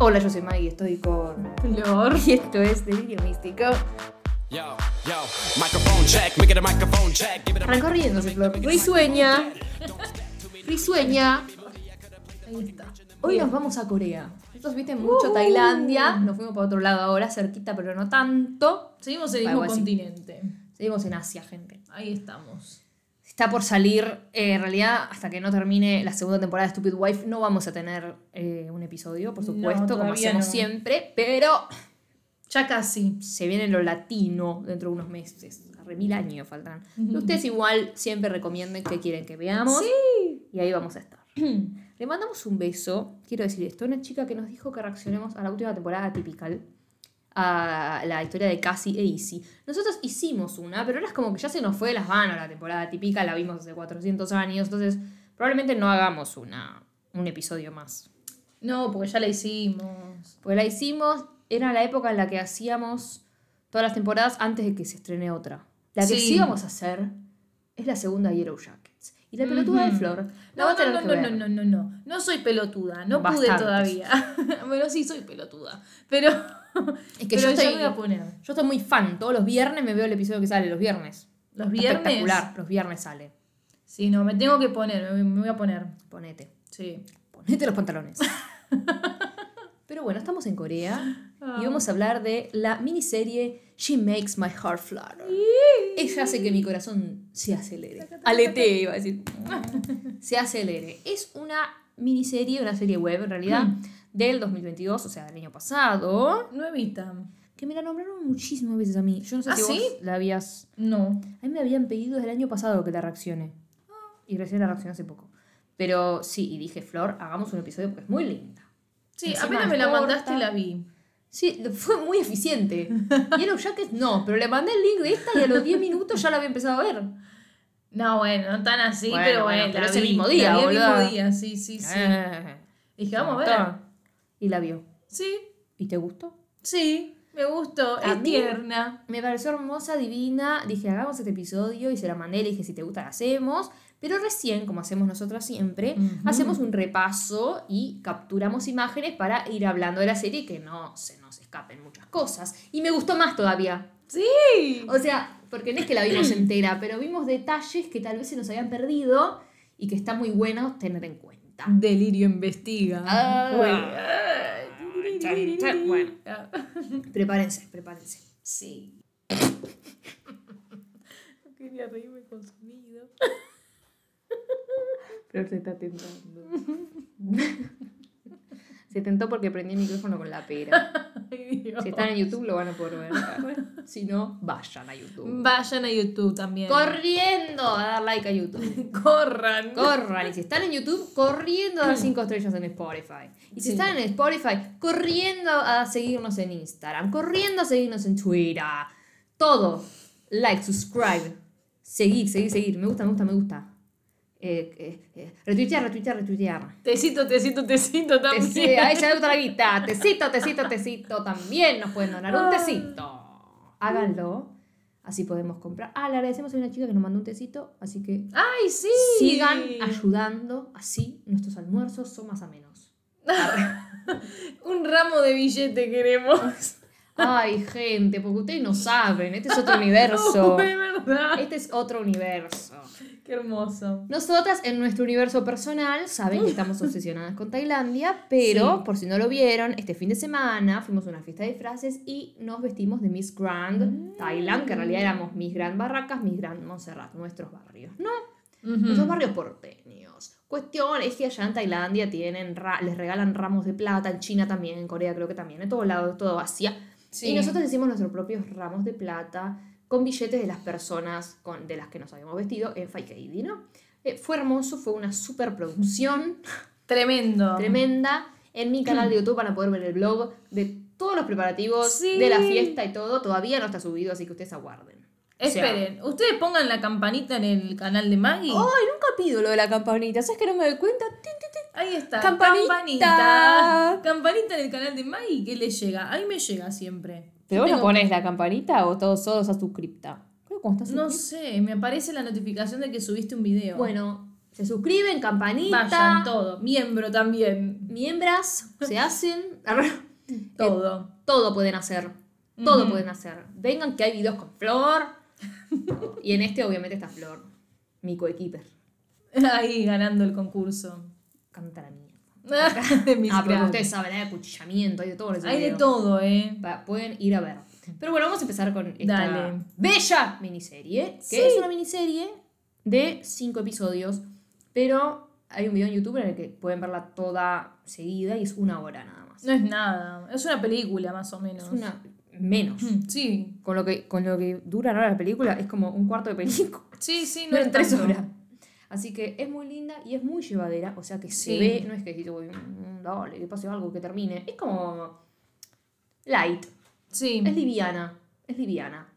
Hola, yo soy Maggie y estoy con Flor. Y esto es Delirio Místico. Arrancó riéndose, Flor. Risueña. Risueña. Ahí está. Hoy nos vamos a Corea. Nosotros viste mucho Tailandia. Nos fuimos para otro lado ahora, cerquita, pero no tanto. Seguimos en el Algo mismo así. continente. Seguimos en Asia, gente. Ahí estamos. Está por salir, eh, en realidad, hasta que no termine la segunda temporada de Stupid Wife, no vamos a tener eh, un episodio, por No, supuesto, como hacemos no. siempre, pero Ya casi. se viene lo latino dentro de unos meses. Re mil años faltan. Ustedes igual siempre recomienden qué quieren que veamos. Y ahí vamos a estar. Le mandamos un beso, quiero decir esto, una chica que nos dijo que reaccionemos a la última temporada Typical, a la historia de Cassie e Izzy. Nosotros hicimos una, pero ahora es como que ya se nos fue de las manos la temporada Typical, la vimos hace 400 años, entonces probablemente no hagamos una, un episodio más. No, porque ya la hicimos. Porque la hicimos, era la época en la que hacíamos todas las temporadas antes de que se estrene otra. La que sí, Sí. vamos a hacer es la segunda Yellow Jackets. Y la pelotuda de Ujú. Flor la No, no, no, no, no, no, no, no. No soy pelotuda. No pude Bastantes. todavía. bueno, sí, soy pelotuda. Pero. Es que pero yo estoy, me voy a poner. yo estoy muy fan. Todos los viernes me veo el episodio que sale, los viernes. Los viernes. Espectacular, los viernes sale. Sí, no, me tengo que poner. Me, me voy a poner. Ponete. Sí. Ponete los pantalones. Pero bueno, estamos en Corea Ah. y vamos a hablar de la miniserie She Makes My Heart Flutter. Ella hace que mi corazón se acelere. Aletee, iba a decir. Se acelere. Es una miniserie, una serie web en realidad, Hmm. Del 2022, o sea, del año pasado. Nuevita. Que me la nombraron muchísimas veces a mí. Yo no sé ¿Ah, si vos sí? la habías. No. A mí me habían pedido desde el año pasado que la reaccione. Y recién la reaccioné hace poco. Pero sí, y dije, Flor, hagamos un episodio porque es muy linda. Sí, Encima apenas es me la corta. mandaste la vi. Sí, fue muy eficiente. Yellow Jackets no, pero le mandé el link de esta y a los 10 minutos ya la había empezado a ver. No, bueno, no tan así, Bueno, pero bueno, bueno. pero la ese vi, mismo la día, vi el mismo día, sí, sí, sí. Eh, Dije, vamos a ver. Y la vio. Sí, ¿Y te gustó? sí, me gustó. A es mí- tierna. Me pareció hermosa, divina. Dije, hagamos este episodio y se la mandé. Le dije, si te gusta, la hacemos. Pero recién, como hacemos nosotras siempre, hacemos un repaso y capturamos imágenes para ir hablando de la serie y que no se nos escapen muchas cosas. Y me gustó más todavía. Sí. O sea, porque no es que la vimos entera, pero vimos detalles que tal vez se nos habían perdido y que está muy bueno tener en cuenta. Delirio investiga. Ah. Bueno. Bueno. Prepárense, prepárense. Sí. No quería reírme con sonido. Pero se está tentando. se tentó porque prendí el micrófono con la pera. Ay. Si están en YouTube lo van a poder ver. Si no, vayan a YouTube. Vayan a YouTube también. Corriendo a dar like a YouTube. Corran. Corran. Y si están en YouTube, corriendo a dar 5 estrellas en Spotify. Y si Sí. están en Spotify, corriendo a seguirnos en Instagram. Corriendo a seguirnos en Twitter. Todo. Like, subscribe. Seguir, seguir, seguir. Me gusta, me gusta, me gusta. Eh, eh, eh, Retuitear, retuitear, retuitear. Tecito, tecito, tecito también. Ahí ya la guita. Tecito, tecito, tecito. También nos pueden donar un tecito. Háganlo. Así podemos comprar. Ah, le agradecemos a una chica que nos mandó un tecito. Así que Ay, sí. sigan ayudando. Así nuestros almuerzos son más amenos. Un ramo de billete queremos. Ay, gente, porque ustedes no saben. Este es otro universo. verdad. Este es otro universo. Qué hermoso. Nosotras en nuestro universo personal saben que estamos obsesionadas con Tailandia, pero Sí. por si no lo vieron, este fin de semana fuimos a una fiesta de disfraces y nos vestimos de Miss Grand Thailand, que en realidad éramos Miss Grand Barracas, Miss Grand Montserrat, nuestros barrios, ¿no? Nuestros barrios porteños. Cuestión es que allá en Tailandia tienen ra- les regalan ramos de plata, en China también, en Corea creo que también, en todos lados, todo Asia. Sí. Y nosotros hicimos nuestros propios ramos de plata con billetes de las personas con, de las que nos habíamos vestido en Faikeidi, ¿no? Eh, fue hermoso, fue una superproducción Tremendo. tremenda. En mi canal de YouTube van a poder ver el blog de todos los preparativos Sí. de la fiesta y todo. Todavía no está subido, así que ustedes aguarden. O sea, Esperen, ustedes pongan la campanita en el canal de Maggie. Ay, nunca pido lo de la campanita. ¿Sabes que no me doy cuenta? Tin, tin, tin. Ahí está. Campanita. Campanita. Campanita en el canal de Maggie que le llega. A mí me llega siempre. ¿Pero vos no pones la campanita o todos todos a suscripta? Creo que cuando estás No sé, me aparece la notificación de que subiste un video. Bueno, Se suscriben, campanita. Vayan todo. Miembro también. Miembras, se hacen. Todo. Todo pueden hacer. Todo pueden hacer. Vengan que hay videos con Flor. y en este, obviamente, está Flor. Mi coequiper. Ahí ganando el concurso. Canta la mierda. de mis Ah, pero ustedes saben, hay acuchillamiento, hay de todo. Hay de todo, ¿eh? Pa- pueden ir a ver. Pero bueno, vamos a empezar con esta Dale. bella miniserie, que Sí. es una miniserie de cinco episodios, pero hay un video en YouTube en el que pueden verla toda seguida y es una hora nada más. No es nada. Es una película, más o menos. Es una menos. Sí. Con lo que, con lo que dura ahora la película es como un cuarto de película. Sí, sí, no No es en tres tanto. horas. Así que es muy linda y es muy llevadera. O sea que se Sí. ve, no es que dices, "Uy, mm, dale, que pase algo, que termine. Es como light. Sí. Es liviana. Es liviana.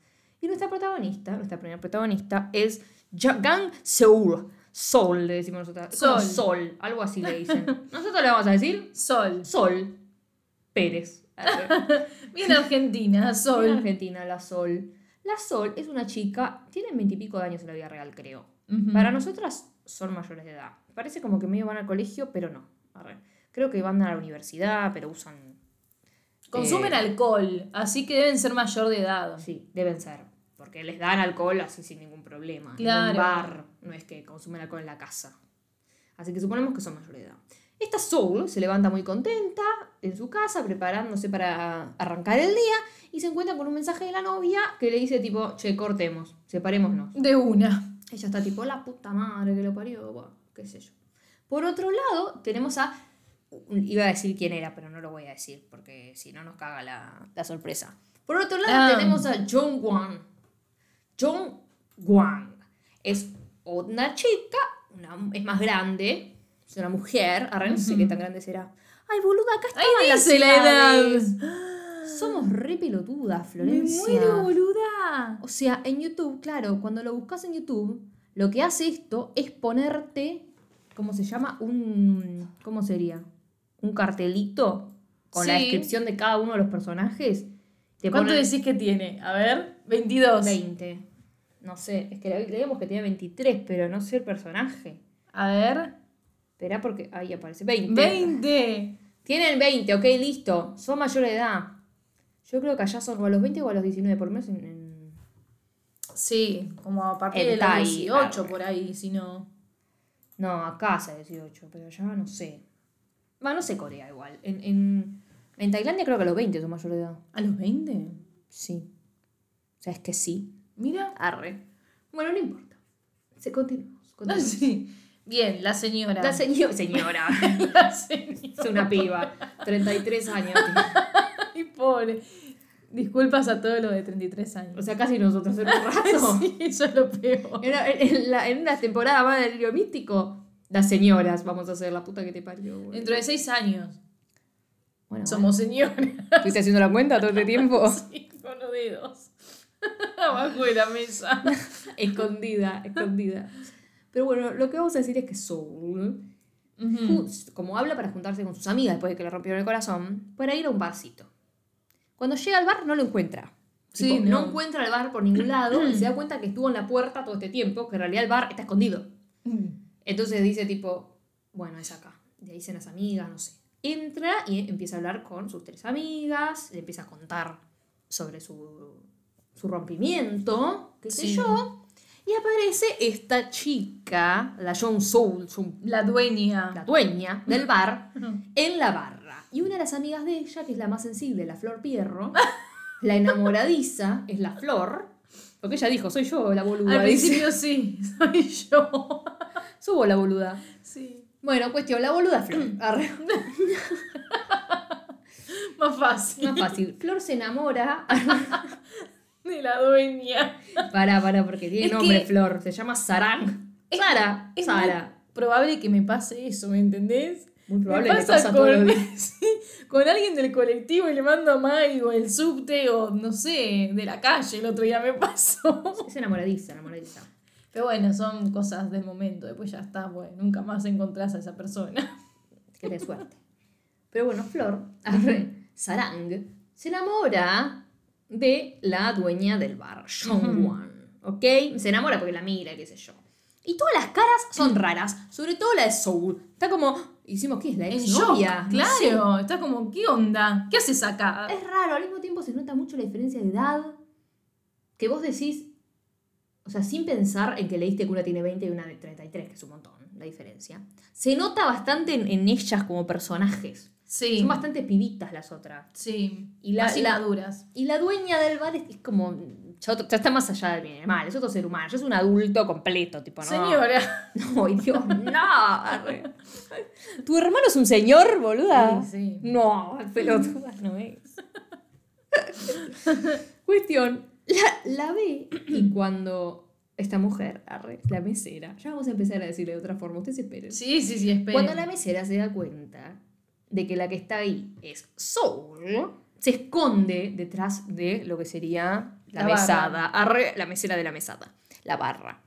Y nuestra protagonista, nuestra primera protagonista, es Gang Seul. Sol, le decimos nosotros. Sol. Sol, algo así le dicen. Nosotros le vamos a decir Sol. Sol Pérez. Bien Argentina, En Sol. Argentina, la Sol. La Sol es una chica, tiene veintipico de años en la vida real, creo. Para nosotras son mayores de edad. Parece como que medio van al colegio, pero no. Arre. Creo que van a la universidad, pero usan. Consumen eh, alcohol, así que deben ser mayor de edad. Sí, deben ser. Porque les dan alcohol así sin ningún problema. En Claro. un bar, no es que consumen alcohol en la casa. Así que suponemos que son mayores de edad. Esta Soul se levanta muy contenta en su casa, preparándose para arrancar el día, y se encuentra con un mensaje de la novia que le dice tipo, che, cortemos, separémonos. De una. Ella está tipo, la puta madre que lo parió, bueno, qué sé yo. Por otro lado, tenemos a. Iba a decir quién era, pero no lo voy a decir, porque si no nos caga la, la sorpresa. Por otro lado, Ah. tenemos a John Wang. John Wang es una chica, una- es más grande, es una mujer, ahora no sé qué tan grande será. Ay, boluda, acá Ahí estaban las dice la edad. Somos re pelotudas, Me Florencia. muero, boluda. O sea, en YouTube, claro, cuando lo buscas en YouTube, lo que hace esto es ponerte, ¿cómo se llama? Un, ¿cómo sería? Un cartelito con la descripción de cada uno de los personajes. Te ¿Cuánto decís que tiene? A ver, 22. 20. No sé, es que leíamos que tenía 23, pero no sé el personaje. A ver, Espera porque ahí aparece 20. 20. Tienen 20, ok, listo. Son mayores de edad. Yo creo que allá son o a los 20 o a los 19, por lo menos en- en, Sí, como a partir de los Tai, 18 arre. por ahí, si no. No, acá hace 18, pero allá no sé. Va, no sé Corea igual. En, en, en Tailandia creo que a los 20 son mayor de edad. ¿A los 20? Sí. O sea, es que sí. Mira. Arre. Bueno, no importa. Se continuamos. Ah, continuamos. sí. Bien, la señora. La señora, señora, La señora. es una piba, 33 años. Ay, pobre. Disculpas a todos los de 33 O años. sea, casi nosotros en un rato. Sí, eso es lo peor. En, una- en la- en una temporada más del Río Místico, las señoras vamos a hacer la puta que te parió. Dentro de 6 años Bueno, somos señoras. ¿Estuviste haciendo la cuenta todo este tiempo? Sí, con los dedos. Abajo de la mesa. escondida, escondida. Pero bueno, lo que vamos a decir es que Soul, Ujú. ju- como habla para juntarse con sus amigas después de que le rompieron el corazón, para ir a un barcito. Cuando llega al bar no lo encuentra. Sí, Tipo, no. no. encuentra el bar por ningún lado y se da cuenta que estuvo en la puerta todo este tiempo, que en realidad el bar está escondido. Entonces dice tipo, bueno, es acá. De ahí dicen las amigas, no sé. Entra y empieza a hablar con sus tres amigas, le empieza a contar sobre su, su rompimiento, qué sé yo. Y aparece esta chica, la John Soul, La dueña. la dueña del bar, en la barra. Y una de las amigas de ella, que es la más sensible, la Flor Pierro, la enamoradiza, es la Flor. Porque ella dijo, soy yo la boluda. Al dice. principio sí, soy yo. Subo la boluda. Sí. Bueno, cuestión, la boluda Flor. Más fácil. Más fácil. Flor se enamora. De la dueña. Para, para, porque tiene Es nombre que- Flor. Se llama Sarang. Es- Sara. Es Sara. probable que me pase eso, ¿me entendés? Muy Me probable le pasa pasa todos los con, días. con alguien del colectivo y le mando a Mai o el subte o no sé, de la calle. El otro día me pasó. Es enamoradiza, enamoradiza. Pero bueno, son cosas del momento. Después ya está, bueno, nunca más encontrás a esa persona. Que te suerte. Pero bueno, Flor, arre, Sarang, se enamora de la dueña del bar, Sean Wan. ¿Ok? Se enamora porque la mira, qué sé yo. Y todas las caras son raras, sobre todo la de Soul. Está como, hicimos, ¿qué es la En ex shock, novia? claro. Está como, ¿qué onda? ¿Qué haces acá? Es raro, al mismo tiempo se nota mucho la diferencia de edad. Que vos decís, o sea, sin pensar en que leíste que una tiene 20 y una de 33, que es un montón la diferencia. Se nota bastante en, en ellas como personajes. Sí. Son bastante pibitas las otras. Sí. Y la- Más la- inmaduras. Y la dueña del bar es, es como. Ya, otro- ya está más allá del bien y del mal, es otro ser humano, ya es un adulto completo, tipo, ¿no? Señora. No, y Dios, no. arre. ¿Tu hermano es un señor, boluda? Sí, sí. No, pelotuda no es. Cuestión, la, la ve y cuando esta mujer, arre, la mesera, ya vamos a empezar a decirle de otra forma, ustedes esperen. Sí, sí, sí, espera. Cuando la mesera se da cuenta de que la que está ahí es Soul, se esconde detrás de lo que sería la, La mesada, arre, la mesera de la mesada, la barra.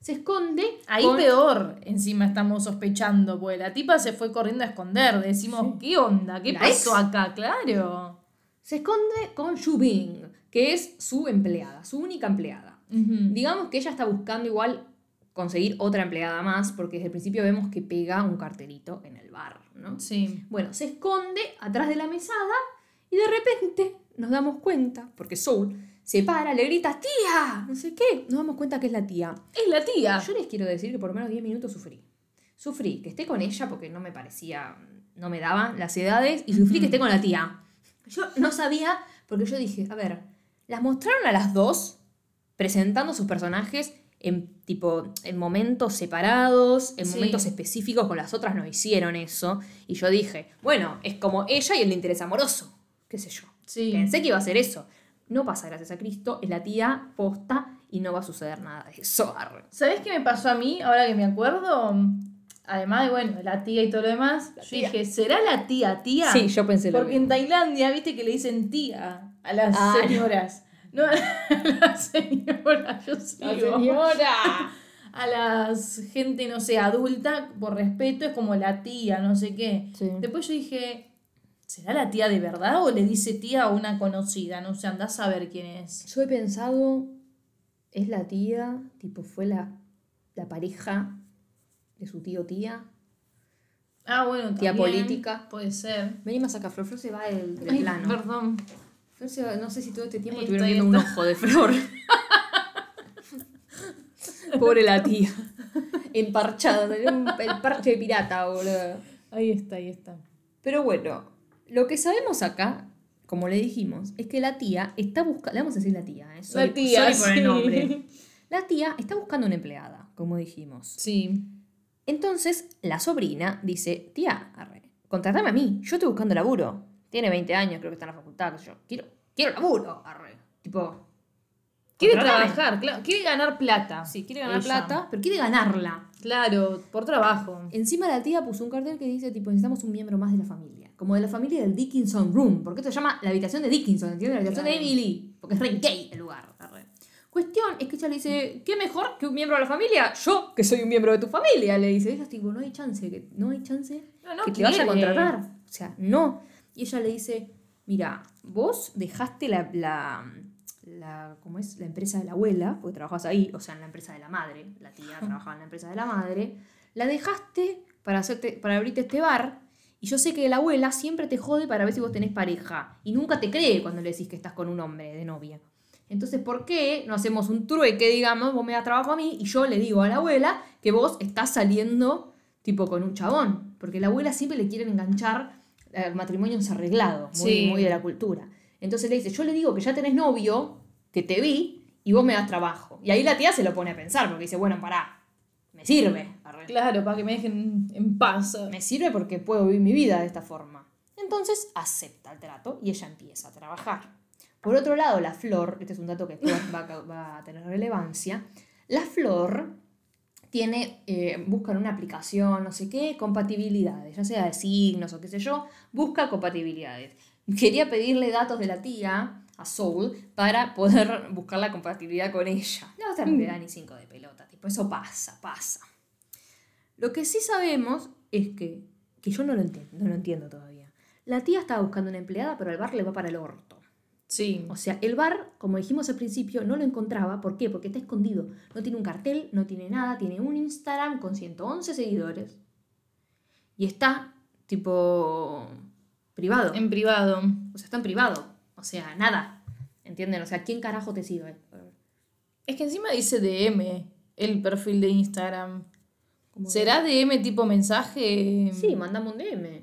Se esconde Ahí con- peor, encima estamos sospechando, porque la tipa se fue corriendo a esconder. Decimos, ¿qué onda? ¿Qué La pasó ex. acá? Claro. se esconde con Shubing, que es su empleada, su única empleada. Ujú. Digamos que ella está buscando igual conseguir otra empleada más, porque desde el principio vemos que pega un cartelito en el bar, ¿no? Sí. Bueno, se esconde atrás de la mesada y de repente nos damos cuenta, porque Soul se para, le grita, tía, no sé qué, nos damos cuenta que es la tía. Es la tía. Yo les quiero decir que por lo menos 10 minutos sufrí. Sufrí que esté con ella porque no me parecía, no me daban las edades, y sufrí que esté con la tía. Yo no sabía, porque yo dije, a ver, las mostraron a las dos presentando sus personajes en tipo en momentos separados, en Sí. momentos específicos, con las otras no hicieron eso. Y yo dije, bueno, es como ella y el interés amoroso, qué sé yo. Sí. Pensé que iba a ser eso. No pasa gracias a Cristo, es la tía posta y no va a suceder nada de eso. ¿Sabés qué me pasó a mí ahora que me acuerdo? Además de, bueno, la tía y todo lo demás, yo dije, ¿será la tía tía? Sí, yo pensé lo Porque mismo. en Tailandia, viste que le dicen tía a las Ah, señoras. No, a las señoras, yo sigo. A las gente, no sé, adulta, por respeto, es como la tía, no sé qué. Sí. Después yo dije, ¿será la tía de verdad o le dice tía a una conocida? No sé, andás a ver quién es. Yo he pensado, es la tía, tipo fue la, la pareja de su tío tía. Ah, bueno, Tía también política. Puede ser. Vení más acá, Flor, Flor se va del, del Ay, plano. Perdón. Flor se va- no sé si todo este tiempo estuvieron viendo un ojo de Flor. Pobre la tía. Emparchada, tenía un- el parche de pirata, boludo. Ahí está, ahí está. Pero bueno, lo que sabemos acá, como le dijimos, es que la tía está buscando. Le vamos a decir la tía, ¿eh? La tía, sorry por el nombre. La tía está buscando una empleada, como dijimos. Sí. Entonces la sobrina dice: Tía, arre, contratame a mí, yo estoy buscando laburo. Tiene 20 años, creo que está en la facultad, yo. Quiero, quiero laburo, arre. Tipo. Quiere trabajar, claro. Quiere ganar plata. Sí, quiere ganar Ella. plata, pero quiere ganarla. Claro, por trabajo. Encima la tía puso un cartel que dice, tipo, necesitamos un miembro más de la familia. Como de la familia del Dickinson Room. Porque esto se llama la habitación de Dickinson, ¿entiendes? La habitación de. Emily. Porque es re gay el lugar. Cuestión es que ella le dice, ¿qué mejor que un miembro de la familia? Yo, que soy un miembro de tu familia, le dice. Ella tipo, no hay chance, que, no hay chance No, no que te vaya a contratar. O sea, no. Y ella le dice, mira, vos dejaste la, la, la, ¿cómo es? la empresa de la abuela, porque trabajabas ahí, o sea, en la empresa de la madre, la tía trabajaba en la empresa de la madre, la dejaste para, hacerte, para abrirte este bar, y yo sé que la abuela siempre te jode para ver si vos tenés pareja, y nunca te cree cuando le decís que estás con un hombre de novia. Entonces, ¿por qué no hacemos un trueque, digamos, vos me das trabajo a mí y yo le digo a la abuela que vos estás saliendo tipo con un chabón? Porque la abuela siempre le quieren enganchar al matrimonio desarreglado, muy, Sí. muy de la cultura. Entonces le dice, yo le digo que ya tenés novio, que te vi, y vos me das trabajo. Y ahí la tía se lo pone a pensar, porque dice, bueno, pará, me sirve. Claro, para que me dejen en paz. Me sirve porque puedo vivir mi vida de esta forma. Entonces acepta el trato y ella empieza a trabajar. Por otro lado, la flor, este es un dato que va, a va a tener relevancia, la flor tiene, eh, busca en una aplicación, no sé qué, compatibilidades, ya sea de signos o qué sé yo, busca compatibilidades. Quería pedirle datos de la tía a Soul para poder buscar la compatibilidad con ella. No le da ni cinco de pelota, tipo, eso pasa, pasa. Lo que sí sabemos es que, que yo no lo entiendo, no lo entiendo todavía. La tía estaba buscando una empleada, pero el bar le va para el orto. Sí. O sea, el bar, como dijimos al principio, no lo encontraba. ¿Por qué? Porque está escondido. No tiene un cartel, no tiene nada. Tiene un Instagram con 111 seguidores. Y está, tipo, privado. En privado. O sea, está en privado. O sea, nada. ¿Entienden? O sea, ¿quién carajo te sigue? Es que encima dice DM el perfil de Instagram. ¿Será DM tipo mensaje? Sí, mandame un DM.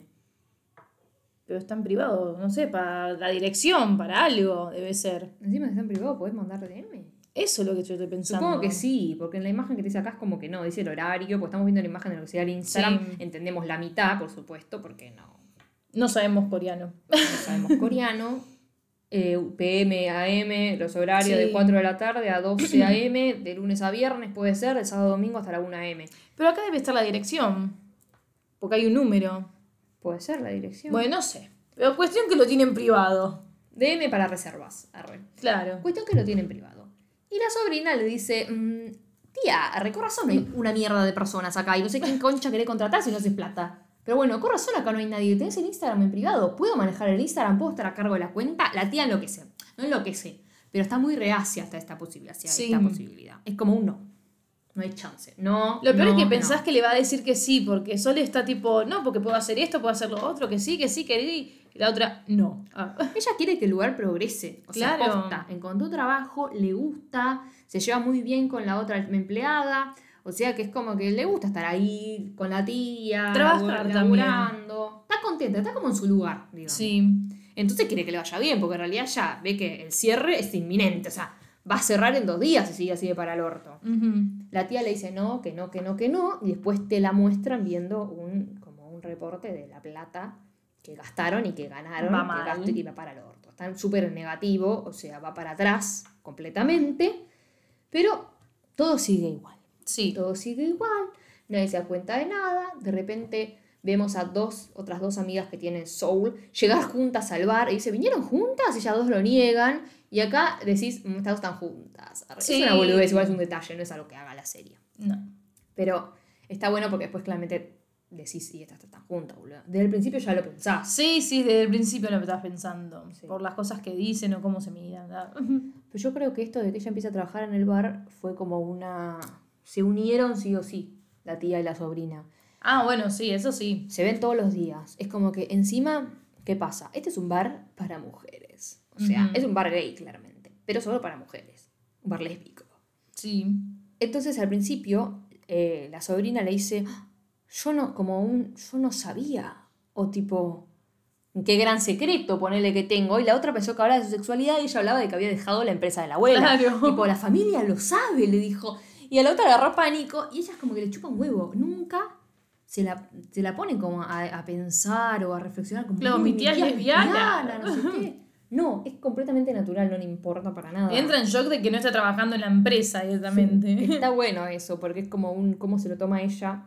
Pero está en privado, no sé, para la dirección, para algo, debe ser. Encima que está en privado, ¿podés mandar DM? Eso es lo que yo estoy pensando. Supongo que sí, porque en la imagen que te es como que no, dice el horario, porque estamos viendo la imagen de lo que sea el Instagram, Sí. entendemos la mitad, por supuesto, porque no, No sabemos coreano. no sabemos coreano. Eh, PM, AM, los horarios Sí. de 4 de la tarde a 12 AM, de lunes a viernes puede ser, de sábado a domingo hasta la 1 AM. Pero acá debe estar la dirección. Porque hay un número. Puede ser la dirección. Bueno, no sé. Pero cuestión que lo tiene en privado. DM para reservas. arre. Claro. Cuestión que lo tiene en privado. Y la sobrina le dice, mm, tía, hay una mierda de personas acá y no sé quién concha querés contratar si no haces plata. Pero bueno, con razón acá no hay nadie. Tenés el Instagram en privado. ¿Puedo manejar el Instagram? ¿Puedo estar a cargo de la cuenta? La tía enloquece. No enloquece. Pero está muy reacia hasta esta posibilidad. Sí. esta posibilidad. Es como un no. No hay chance. No. Lo peor no, es que no. pensás que le va a decir que sí, porque Sole está tipo, no, porque puedo hacer esto, puedo hacer lo otro, que sí, que sí, que sí. Y la otra, no. Ah. Ella quiere que el lugar progrese. O sea, Claro. posta. encontró trabajo, le gusta, se lleva muy bien con la otra empleada. O sea que es como que le gusta estar ahí con la tía, Trabajar laburando. Está contenta, está como en su lugar, digamos. Sí. Entonces quiere que le vaya bien, porque en realidad ya ve que el cierre es inminente. O sea, va a cerrar en dos días si sigue así de para el orto. La tía le dice no, que no, que no, que no, y después te la muestran viendo un, como un reporte de la plata que gastaron y que ganaron, Va que gasto y va para el orto. Está súper negativo, o sea, va para atrás completamente, pero todo sigue igual. Sí. Todo sigue igual, nadie se da cuenta de nada, de repente vemos a dos, otras dos amigas que tienen soul, llegar juntas al bar y dice, ¿vinieron juntas? Y ellas dos lo niegan, y acá decís, "Mm, estas dos están juntas. Sí. Es una boludez, igual es un detalle, no es algo que haga la serie. No. Pero está bueno porque después claramente decís, y estas están juntas, boludo. Desde el principio ya lo pensás. Sí, sí, desde el principio lo estás pensando. Sí. Por las cosas que dicen o cómo se miran. Pero yo creo que esto de que ella empieza a trabajar en el bar fue como una... Se unieron sí o sí, la tía y la sobrina. Ah, bueno, sí, eso sí. Se ven todos los días. Es como que encima, ¿qué pasa? Este es un bar para mujeres. O sea, es un bar gay, claramente. Pero solo para mujeres. Un bar lésbico. Sí. Entonces al principio eh, la sobrina le dice, "Ah, yo no, como un, yo no sabía. O tipo, qué gran secreto ponele que tengo. Y la otra empezó a hablar de su sexualidad y ella hablaba de que había dejado la empresa de la abuela. Claro. Tipo, la familia lo sabe, le dijo. Y a la otra agarró pánico y ella es como que le chupa un huevo. Nunca se la, se la pone como a, a pensar o a reflexionar como, Claro, "Uy, mi tía es lesbiana". no sé qué. No, es completamente natural, no le importa para nada. Entra en shock de que no está trabajando en la empresa directamente. Está bueno eso, porque es como un cómo se lo toma ella,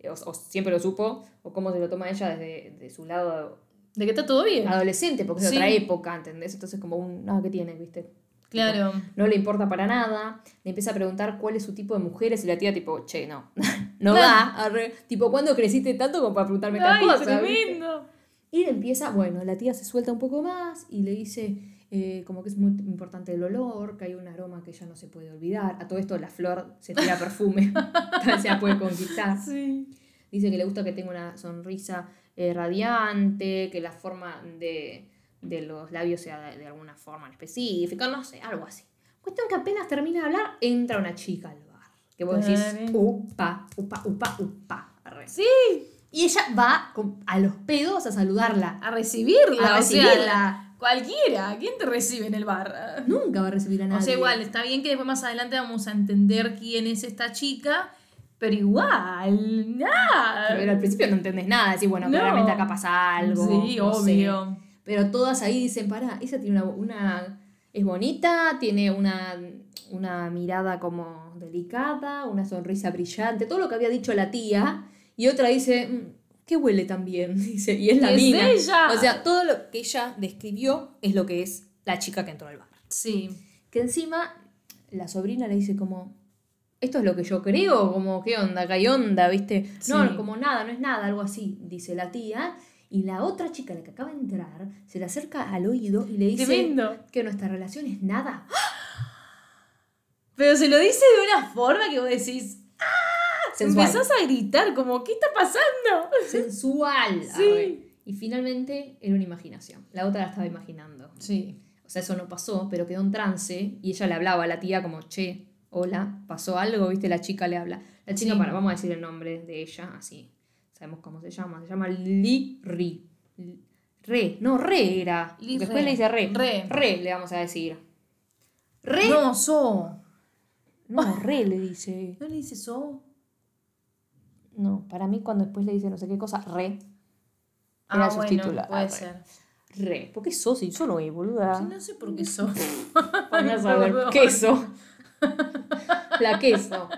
eh, o, o siempre lo supo, o cómo se lo toma ella desde de su lado De que está todo bien. adolescente, porque es de Sí. otra época, ¿entendés? Entonces como un, no, ¿qué tiene, viste? Claro. No le importa para nada, le empieza a preguntar cuál es su tipo de mujeres y la tía tipo, che, no, no Claro. da, arre. tipo, ¿cuándo creciste tanto como para preguntarme tal Ay, cosa? ¿viste? tremendo. Y empieza, bueno, la tía se suelta un poco más y le dice eh, como que es muy importante el olor, que hay un aroma que ya no se puede olvidar. A todo esto la flor se tira perfume, se la puede conquistar. Sí. Dice que le gusta que tenga una sonrisa eh, radiante, que la forma de, de los labios sea de, de alguna forma en específica, no sé, algo así. Cuestión que apenas termina de hablar, entra una chica al bar. Que vos decís, upa, upa, upa, upa. arre. Sí. Y ella va con- a los pedos a saludarla. A recibirla. A o sea, recibirla. cualquiera. ¿Quién te recibe en el bar? Nunca va a recibir a nadie. O sea, igual, está bien que después más adelante vamos a entender quién es esta chica, pero igual, nada. Pero al principio no entendés nada, decís, bueno, No. claramente acá pasa algo. Sí, no sé. Pero todas ahí dicen, pará, esa tiene una, una- es bonita, tiene una, una mirada como delicada, una sonrisa brillante, todo lo que había dicho la tía. Y otra dice, "Mm, ¿qué huele tan bien? Dice, y es la Es mina. ella. O sea, todo lo que ella describió es lo que es la chica que entró al bar. Sí. Que encima la sobrina le dice como, esto es lo que yo creo, como, ¿qué onda? ¿Qué onda? ¿Viste? Sí. No, como nada, no es nada, algo así, dice la tía. Y la otra chica, la que acaba de entrar, se le acerca al oído y le dice Tremendo. que nuestra relación es nada. Pero se lo dice de una forma que vos decís. ¡Ah! Sensual. Empezás a gritar, como, ¿qué está pasando? Sensual. Sí. Y finalmente era una imaginación. La otra la estaba imaginando. Sí. O sea, eso no pasó, pero quedó en trance y ella le hablaba a la tía como, che, hola, pasó algo, viste, la chica le habla. La chica, Sí. para, vamos a decir el nombre de ella, así, sabemos cómo se llama, se llama Li Ri. Re, no, Re era. Li Después Re. le dice Re. Re. Re le vamos a decir. Re. No, No, so. Re le dice. ¿No le dice so? No, para mí cuando después le dice no sé qué cosa, Re. Ah, Era bueno, sustitula- puede ah, ser. Re. ¿Por qué sos? Si yo no boluda. Sí, no sé por qué so. Vamos a ver, Perdón. queso. La queso.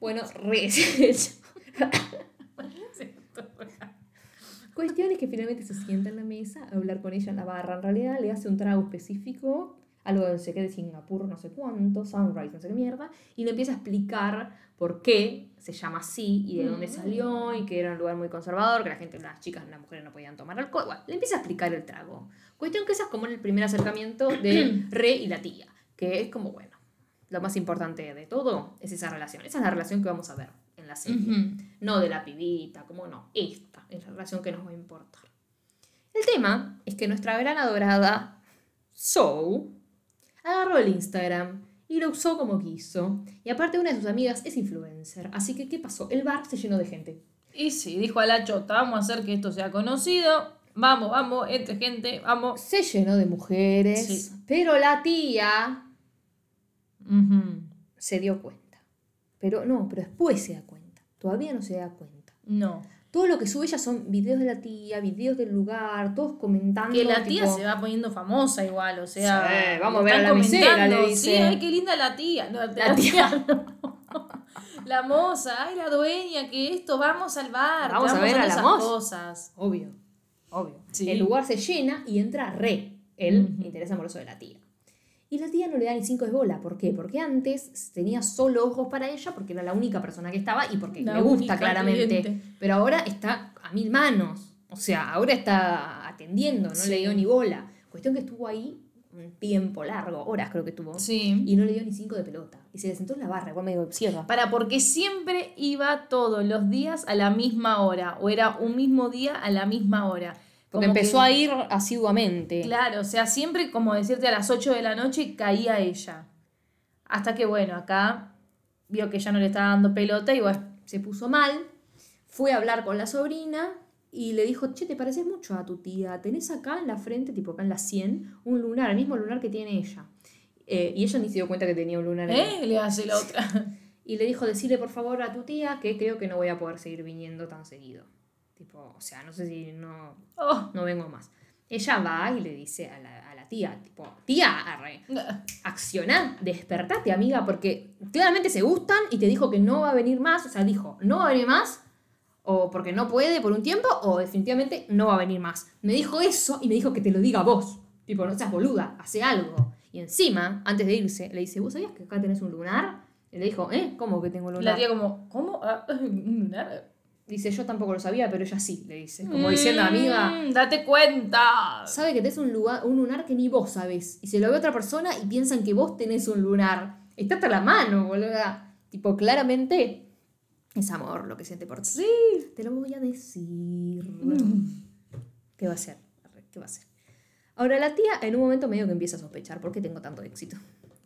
Bueno, re. Cuestión es que finalmente se sienta en la mesa a hablar con ella en la barra. En realidad le hace un trago específico, algo de no sé qué de Singapur, no sé cuánto, Sunrise, no sé qué mierda, y le empieza a explicar por qué se llama así y de dónde salió y que era un lugar muy conservador, que la gente, las chicas, las mujeres no podían tomar alcohol. Bueno, le empieza a explicar el trago. Cuestión que esa es como el primer acercamiento de Re y la tía, que es como, bueno, lo más importante de todo es esa relación. Esa es la relación que vamos a ver en la serie. No de la pibita, como no, esta es la relación que nos va a importar. El tema es que nuestra gran adorada Sou agarró el Instagram y lo usó como quiso. Y aparte una de sus amigas es influencer. Así que, ¿qué pasó? El bar se llenó de gente. Y sí, dijo a la chota, vamos a hacer que esto sea conocido. Vamos, vamos, entre gente, vamos. Se llenó de mujeres. Sí. Pero la tía Ujú. se dio cuenta. Pero no, pero después se da cuenta. Todavía no se da cuenta. No. Todo lo que sube ella son videos de la tía, videos del lugar, todos comentando. Que la tía tipo, se va poniendo famosa igual, o sea. Sí, vamos a ver a la comentando, le Sí, dice. ay, qué linda la tía. No, La tía. no. La moza, ay, la dueña, que esto, vamos al bar. Vamos a estamos ver a la esas moza. cosas. Obvio, obvio. Sí. El lugar se llena y entra Re, el Ujú. interés amoroso de la tía. Y la tía no le da ni cinco de bola. ¿Por qué? Porque antes tenía solo ojos para ella porque era la única persona que estaba y porque La le gusta claramente. cliente. Pero ahora está a mil manos. O sea, ahora está atendiendo, no Sí. le dio ni bola. Cuestión que estuvo ahí un tiempo largo, horas creo que estuvo. Sí. Y no le dio ni cinco de pelota. Y se le sentó en la barra, igual medio cierra. Para, porque siempre iba todos los días a la misma hora. O era un mismo día a la misma hora. Porque Como empezó que- a ir asiduamente. Claro, o sea, siempre como decirte a las 8 de la noche caía ella. Hasta que, bueno, acá vio que ya no le estaba dando pelota y bueno, se puso mal, fue a hablar con la sobrina y le dijo, che, te pareces mucho a tu tía, tenés acá en la frente, tipo acá en la 100, un lunar, el mismo lunar que tiene ella. Eh, y ella ni se dio cuenta que tenía un lunar. en- ¿eh? Le hace la otra. Y le dijo, decirle por favor a tu tía que creo que no voy a poder seguir viniendo tan seguido. Tipo, o sea, no sé si no, Oh. no vengo más. Ella va y le dice a la, a la tía, tipo, tía, arre, acciona, despertate, amiga, porque claramente se gustan y te dijo que no va a venir más, o sea, dijo, no va a venir más, o porque no puede por un tiempo, o definitivamente no va a venir más. Me dijo eso y me dijo que te lo diga vos. Tipo, no seas boluda, hace algo. Y encima, antes de irse, le dice, ¿vos sabías que acá tenés un lunar? Y le dijo, ¿eh? ¿Cómo que tengo un La lunar? tía como, ¿cómo? Ah, un lunar. Dice, yo tampoco lo sabía, pero ella sí, le dice. Como diciendo, amiga, Mm, date cuenta. sabe que tenés un, lugar, un lunar que ni vos sabés. Y se lo ve otra persona y piensan que vos tenés un lunar. Está hasta la mano, boluda. Tipo, claramente es amor lo que siente por ti. Sí. Te lo voy a decir. Mm. ¿Qué va a hacer? ¿Qué va a hacer? Ahora la tía en un momento medio que empieza a sospechar por qué tengo tanto éxito.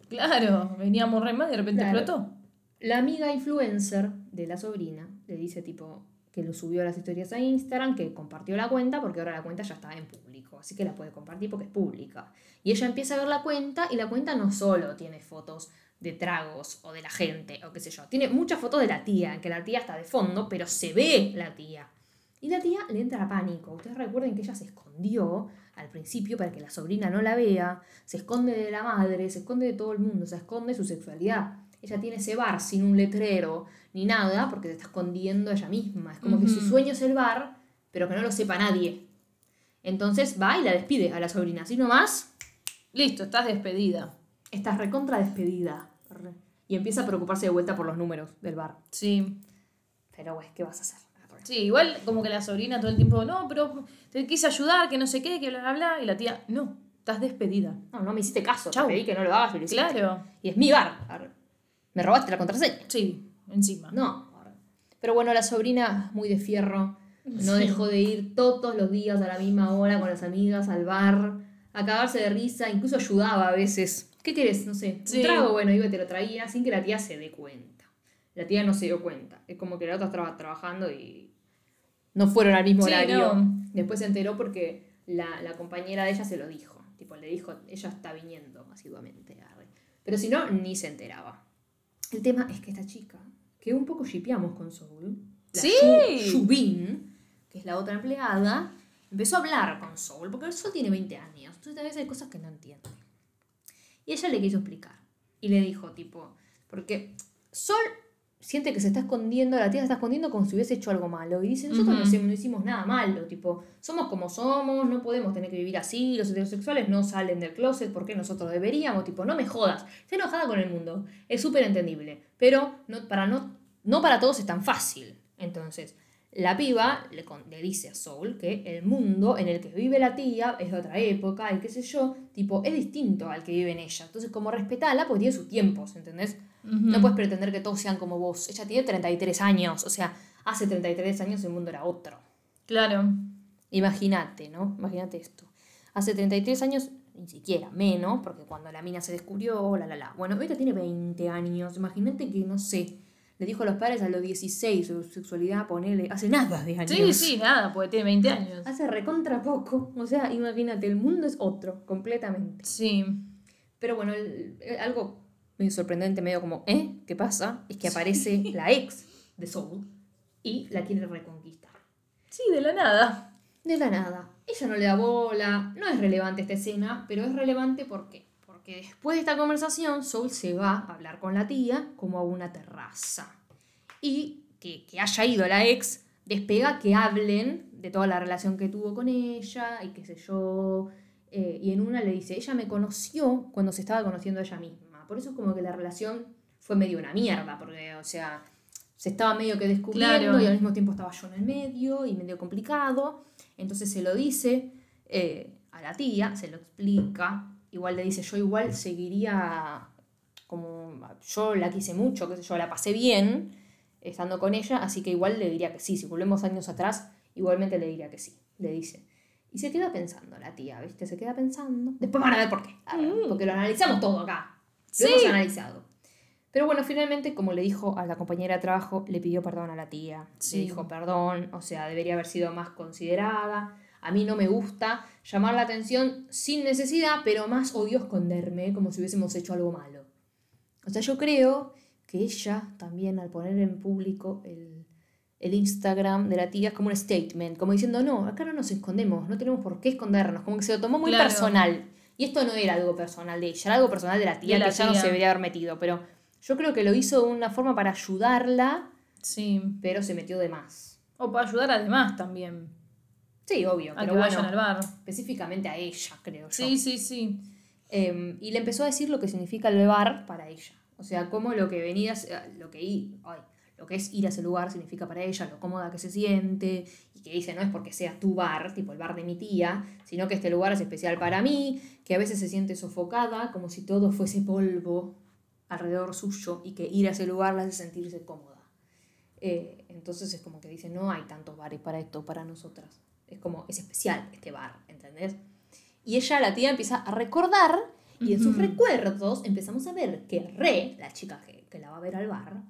Claro, veníamos re mal y de repente Claro. explotó. La amiga influencer de la sobrina le dice tipo que lo subió a las historias a Instagram, que compartió la cuenta porque ahora la cuenta ya está en público, así que la puede compartir porque es pública. Y ella empieza a ver la cuenta y la cuenta no solo tiene fotos de tragos o de la gente o qué sé yo, tiene muchas fotos de la tía, en que la tía está de fondo, pero se ve la tía. Y la tía le entra pánico. Ustedes recuerden que ella se escondió al principio para que la sobrina no la vea, se esconde de la madre, se esconde de todo el mundo, se esconde de su sexualidad. Ella tiene ese bar sin un letrero ni nada porque se está escondiendo ella misma. Es como que su sueño es el bar, pero que no lo sepa nadie. Entonces va y la despide a la sobrina. Así nomás, Listo, estás despedida. estás recontra despedida. Re. Y empieza a preocuparse de vuelta por los números del bar. Sí. Pero, güey, ¿qué vas a hacer? Sí, igual como que la sobrina todo el tiempo, no, pero te quise ayudar, que no sé qué, que bla, bla, bla. Y la tía, no, estás despedida. No, no me hiciste caso. Chau. Te pedí que no lo hagas y lo hiciste. Claro. Y es mi bar. Me robaste la contraseña. Sí, encima. No. Pero bueno, la sobrina, muy de fierro, no Sí. dejó de ir todos los días a la misma hora con las amigas al bar, a cagarse de risa, incluso ayudaba a veces. ¿Qué querés? No sé. Sí. Un trago, bueno, iba y te lo traía sin que la tía se dé cuenta. La tía no se dio cuenta. Es como que la otra estaba trabajando y no fueron al mismo Sí, horario. no. Después se enteró porque la, la compañera de ella se lo dijo. Tipo, le dijo, ella está viniendo asiduamente. Pero si no, ni se enteraba. El tema es que esta chica, que un poco shipeamos con Soul, la Sí. Yubin, que es la otra empleada, empezó a hablar con Soul, porque Soul tiene 20 años, entonces a veces hay cosas que no entiende. Y ella le quiso explicar. Y le dijo, tipo, porque Sol siente que se está escondiendo, la tía se está escondiendo como si hubiese hecho algo malo. Y dice, nosotros no, hicimos nada malo, tipo, somos como somos, no podemos tener que vivir así, los heterosexuales no salen del closet, ¿por qué nosotros deberíamos? Tipo, no me jodas, está enojada con el mundo, es súper entendible, pero no, para no, no para todos es tan fácil. Entonces, la piba le, dice a Soul que el mundo en el que vive la tía es de otra época y qué sé yo, tipo, es distinto al que vive en ella. Entonces, como respetala, pues tiene sus tiempos, ¿entendés? No puedes pretender que todos sean como vos. Ella tiene 33 años, o sea, hace 33 años el mundo era otro. Claro. Imagínate, ¿no? Imagínate esto. Hace 33 años, ni siquiera, menos, porque cuando la mina se descubrió, la, la, la. Bueno, ahorita tiene 20 años. Imagínate que, no sé, le dijo a los padres a los 16 su sexualidad, ponele, hace nada de años. Sí, sí, nada, porque tiene 20 años. Hace recontra poco. O sea, imagínate, el mundo es otro, completamente. Sí. Pero bueno, el- el- algo medio sorprendente, medio como, ¿eh? ¿Qué pasa? Es que aparece la ex de Soul y la quiere reconquistar. Sí, de la nada. De la nada. Ella no le da bola, no es relevante esta escena, pero es relevante ¿por qué? Porque después de esta conversación, Soul se va a hablar con la tía como a una terraza. Y que, que haya ido la ex despega que hablen de toda la relación que tuvo con ella y qué sé yo. Eh, y en una le dice, ella me conoció cuando se estaba conociendo a ella misma. Por eso es como que la relación fue medio una mierda, porque, o sea, se estaba medio que descubriendo Claro. y al mismo tiempo estaba yo en el medio y medio complicado. Entonces se lo dice eh, a la tía, se lo explica. Igual le dice, yo igual seguiría como, yo la quise mucho, qué sé yo, la pasé bien estando con ella, así que igual le diría que sí. Si volvemos años atrás, igualmente le diría que sí, le dice. Y se queda pensando la tía, ¿viste? Se queda pensando. Después van a ver por qué. Ver, Porque lo analizamos todo acá. Lo Sí. hemos analizado. Pero bueno, finalmente, como le dijo a la compañera de trabajo, le pidió perdón a la tía. Sí. Le dijo perdón, o sea, debería haber sido más considerada. A mí no me gusta llamar la atención sin necesidad, pero más odio esconderme, como si hubiésemos hecho algo malo. O sea, yo creo que ella también al poner en público el, el Instagram de la tía es como un statement, como diciendo, no, acá no nos escondemos, no tenemos por qué escondernos, como que se lo tomó muy Claro. personal. Y esto no era algo personal de ella, era algo personal de la tía De la que ya no se debería haber metido, pero yo creo que lo hizo de una forma para ayudarla, Sí. pero se metió de más. O para ayudar a demás también. Sí, obvio, A pero que bueno, vayan al bar. específicamente a ella, creo yo. Sí, sí, sí. Eh, y le empezó a decir lo que significa el bar para ella. O sea, cómo lo que venía, lo que, i- ay, lo que es ir a ese lugar significa para ella, lo cómoda que se siente, y que dice, no es porque sea tu bar, tipo el bar de mi tía, sino que este lugar es especial para mí, que a veces se siente sofocada, como si todo fuese polvo alrededor suyo, y que ir a ese lugar la hace sentirse cómoda. Eh, entonces es como que dice, no hay tantos bares para esto, para nosotras. Es como, es especial este bar, ¿entendés? Y ella, la tía, empieza a recordar y en sus recuerdos empezamos a ver que Re, la chica que, que la va a ver al bar,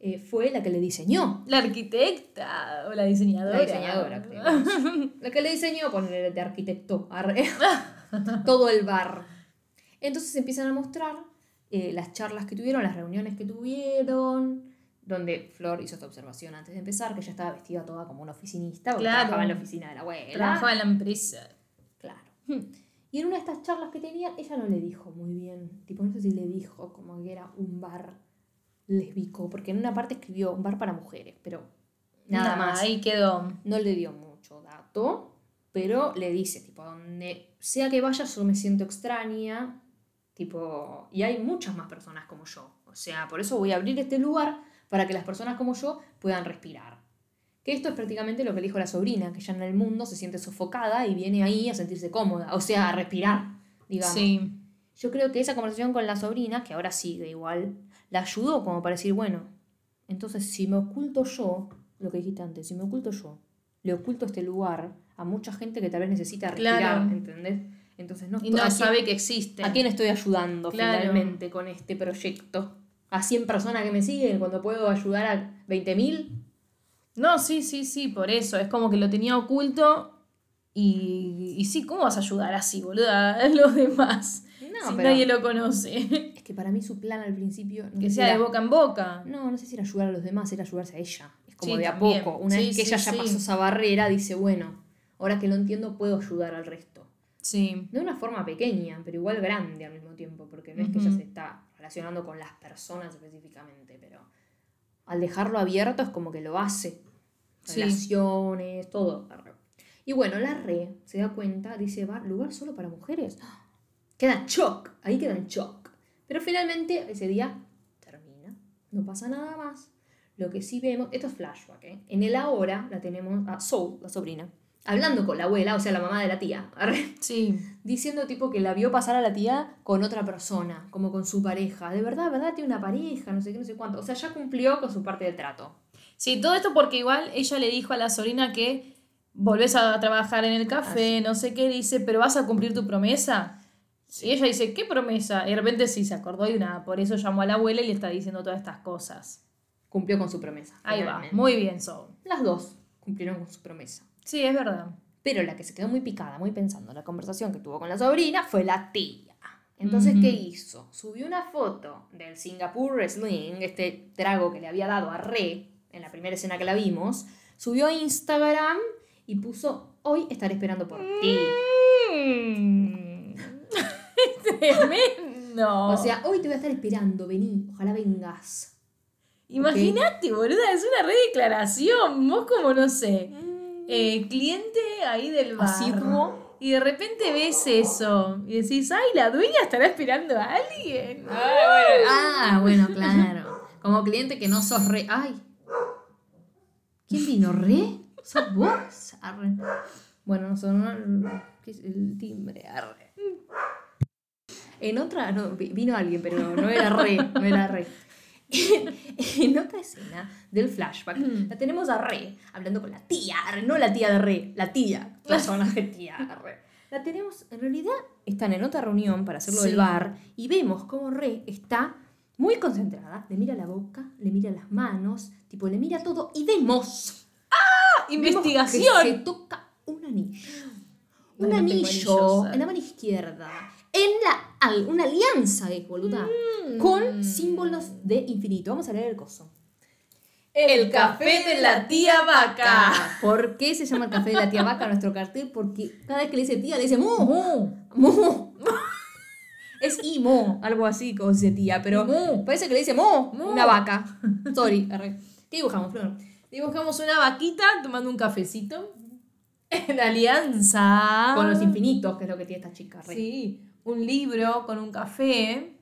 eh, fue la que le diseñó. La arquitecta o la diseñadora. La diseñadora, creo. la que le diseñó, ponerle de arquitecto, todo el bar. Entonces empiezan a mostrar eh, las charlas que tuvieron, las reuniones que tuvieron, donde Flor hizo esta observación antes de empezar, que ella estaba vestida toda como una oficinista, porque Claro. trabajaba en la oficina de la abuela. Trabajaba en la empresa. Claro. Y en una de estas charlas que tenían, ella no le dijo muy bien, tipo, no sé si le dijo como que era un bar lésbico, porque en una parte escribió un bar para mujeres, pero nada más. Ahí quedó. No le dio mucho dato, pero le dice, tipo, donde sea que vaya yo me siento extraña, tipo, y hay muchas más personas como yo. O sea, por eso voy a abrir este lugar para que las personas como yo puedan respirar. Que esto es prácticamente lo que le dijo la sobrina, que ya en el mundo se siente sofocada y viene ahí a sentirse cómoda, o sea, a respirar, digamos. Sí. Yo creo que esa conversación con la sobrina, que ahora sigue igual, la ayudó como para decir, bueno, entonces si me oculto yo, lo que dijiste antes, si me oculto yo, le oculto este lugar a mucha gente que tal vez necesita respirar, Claro. ¿entendés? Entonces no, Y no ¿a quién- sabe que existe. ¿A quién estoy ayudando Claro. finalmente con este proyecto? ¿A 100 personas que me siguen cuando puedo ayudar a 20.000? No, sí, sí, sí, por eso. Es como que lo tenía oculto. Y, y sí, ¿cómo vas a ayudar así, boluda? A los demás. No, si pero- nadie lo conoce. Es que para mí su plan al principio... no que sea de boca en boca. No, no sé si era ayudar a los demás, era ayudarse a ella. Es como Sí, de a también. poco. Una Sí, vez que sí, ella ya pasó esa barrera, dice, bueno, ahora que lo entiendo puedo ayudar al resto. Sí. De una forma pequeña, pero igual grande al mismo tiempo, porque no es que ella se está relacionando con las personas específicamente, pero al dejarlo abierto es como que lo hace. Relaciones, todo. Y bueno, la re se da cuenta, dice, va, lugar solo para mujeres. Queda shock, ahí queda en shock. Pero finalmente ese día termina, no pasa nada más. Lo que sí vemos, esto es flashback, ¿eh? En el ahora la tenemos a Soul, la sobrina, hablando con la abuela, o sea, la mamá de la tía. Sí. diciendo tipo que la vio pasar a la tía con otra persona, como con su pareja. De verdad, verdad, tiene una pareja, no sé qué, no sé cuánto. O sea, ya cumplió con su parte del trato. Sí, todo esto porque igual ella le dijo a la sobrina que volvés a trabajar en el café, no sé qué, dice, pero vas a cumplir tu promesa. Y ella dice, ¿qué promesa? Y de repente sí se acordó y nada, por eso llamó a la abuela y le está diciendo todas estas cosas. Cumplió con su promesa. Ahí va, muy bien, Soul. Las dos cumplieron con su promesa. Sí, es verdad. Pero la que se quedó muy picada, muy pensando en la conversación que tuvo con la sobrina, fue la tía. Entonces. ¿qué hizo? Subió una foto del Singapore Wrestling, este trago que le había dado a Re en la primera escena que la vimos. Subió a Instagram y puso, hoy estaré esperando por ti. Mm. Tremendo. O sea, hoy te voy a estar esperando, vení, ojalá vengas. Imagínate, boluda, es una re declaración. Vos como, no sé, eh, cliente ahí del bar. Asiduo. Y de repente ves eso y decís, ay, la dueña estará esperando a alguien. Ah, bueno, claro. Como cliente que no sos re. ¡Ay! ¿Quién vino? ¿Re? ¿Sos vos? Arre. Bueno, no son. ¿Qué es el timbre? Arre. En otra. No, vi- vino alguien, pero no era re. No era re. en otra escena del flashback, la tenemos a Re hablando con la tía, no la tía de Re, la tía, personaje tía Re. La tenemos, en realidad, están en otra reunión para hacerlo Sí. del bar y vemos cómo Re está muy concentrada, le mira la boca, le mira las manos, tipo, le mira todo y vemos vemos Investigación. que se toca un anillo. Un no anillo en la mano izquierda. En la, una alianza es, boluda. Mm. Con símbolos de infinito. Vamos a leer el coso. El café de la tía vaca. ¿Por qué se llama el café de la tía vaca nuestro cartel? Porque cada vez que le dice tía, le dice mu. Mu. Es imo, algo así como dice tía, pero Mu. parece que le dice mu, Mu. una vaca. Sorry. arre. ¿Qué dibujamos, Flor? Dibujamos una vaquita tomando un cafecito. En alianza. Con los infinitos, que es lo que tiene esta chica. re. Sí, un libro con un café.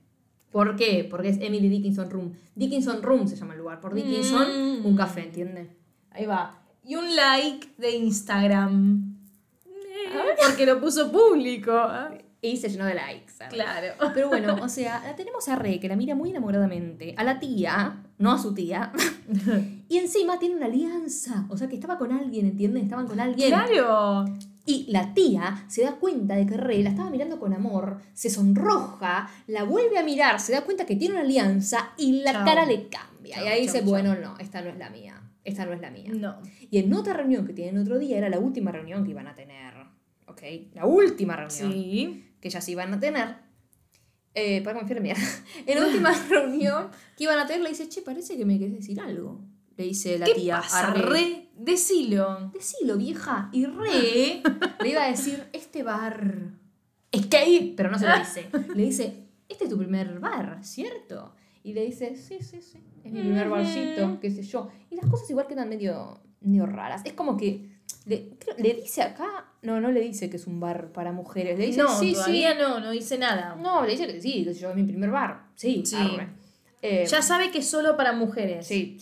¿Por qué? Porque es Emily Dickinson Room. Dickinson Room se llama el lugar. Por Dickinson, Mm. un café, ¿entiendes? Ahí va. Y un like de Instagram. Porque lo puso público. Y se llenó de likes. ¿sabes? Claro. Pero bueno, o sea, la tenemos a Re, que la mira muy enamoradamente. A la tía, no a su tía. y encima tiene una alianza. O sea, que estaba con alguien, ¿entiendes? Estaban con alguien. Claro. Y la tía se da cuenta de que Re la estaba mirando con amor, se sonroja, la vuelve a mirar, se da cuenta que tiene una alianza y la cara le cambia. Y ahí dice, bueno, no, esta no es la mía. Esta no es la mía. No. Y en otra reunión que tienen otro día, era la última reunión que iban a tener. ¿Ok? La última reunión Sí. que ellas iban a tener. Eh, para confiar mierda. En la última reunión que iban a tener, le dice, che, parece que me querés decir algo. Le dice la ¿Qué tía. pasa, a Re. Decilo. Decilo, vieja. Y re le iba a decir, este bar. Es gay, pero no se lo dice. Le dice, este es tu primer bar, ¿cierto? Y le dice, sí, sí, sí. Es mi primer barcito, qué sé yo. Y las cosas igual quedan medio, medio raras. Es como que le, le dice acá, no, no le dice que es un bar para mujeres. Le dice, no, sí, todavía sí. no, no dice nada. No, le dice que sí, que yo es mi primer bar. Sí, Sí. arre. Eh, Ya sabe que es solo para mujeres. Sí.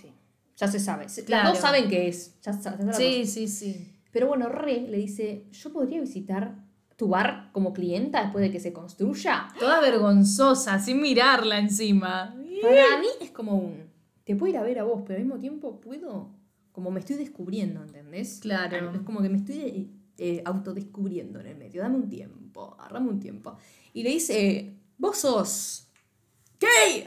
Ya se sabe. Claro. Las dos saben qué es. Ya ya Sí, cosa. sí, sí. Pero bueno, Re le dice, yo podría visitar tu bar como clienta después de que se construya. Toda vergonzosa, sin mirarla encima. Para mí es como un, te puedo ir a ver a vos, pero al mismo tiempo puedo, como me estoy descubriendo, ¿entendés? Claro. Es como que me estoy eh, eh, autodescubriendo en el medio. Dame un tiempo, dame un tiempo. Y le dice, vos sos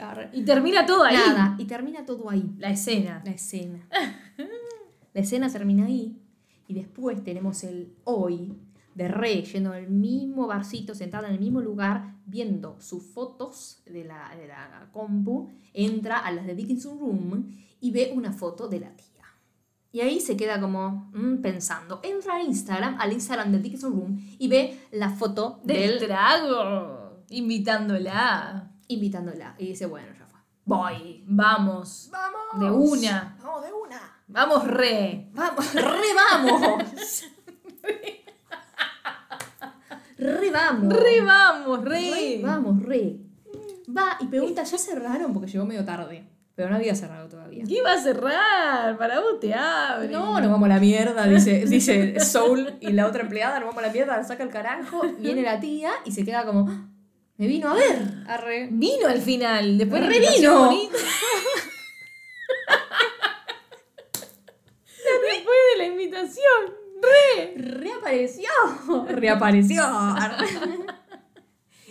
Arre. Y termina todo ahí. Nada, y termina todo ahí. La escena. La escena. La escena termina ahí. Y después tenemos el hoy de Re yendo al mismo barcito, sentada en el mismo lugar, viendo sus fotos de la, de la compu. Entra a las de Dickinson Room y ve una foto de la tía. Y ahí se queda como mm, pensando. Entra a Instagram, al Instagram de Dickinson Room y ve la foto Del del trago. Invitándola. Invitándola. Y dice, bueno, ya fue. Voy. Vamos. Vamos. De una. Vamos de una. Vamos re. Vamos, re vamos. re vamos. Re vamos, re. Re vamos, re. Va y pregunta, ¿ya cerraron? Porque llegó medio tarde. Pero no había cerrado todavía. ¿Qué iba a cerrar? Para vos te abre. No, nos vamos a la mierda, dice, dice Soul. Y la otra empleada, nos vamos a la mierda, la saca el carajo. Viene la tía y se queda como, "Ah, me vino a ver. Arre. Vino al final. Después de la Re invitación vino. bonita. Después de la invitación. Re. Reapareció. Reapareció. Arre.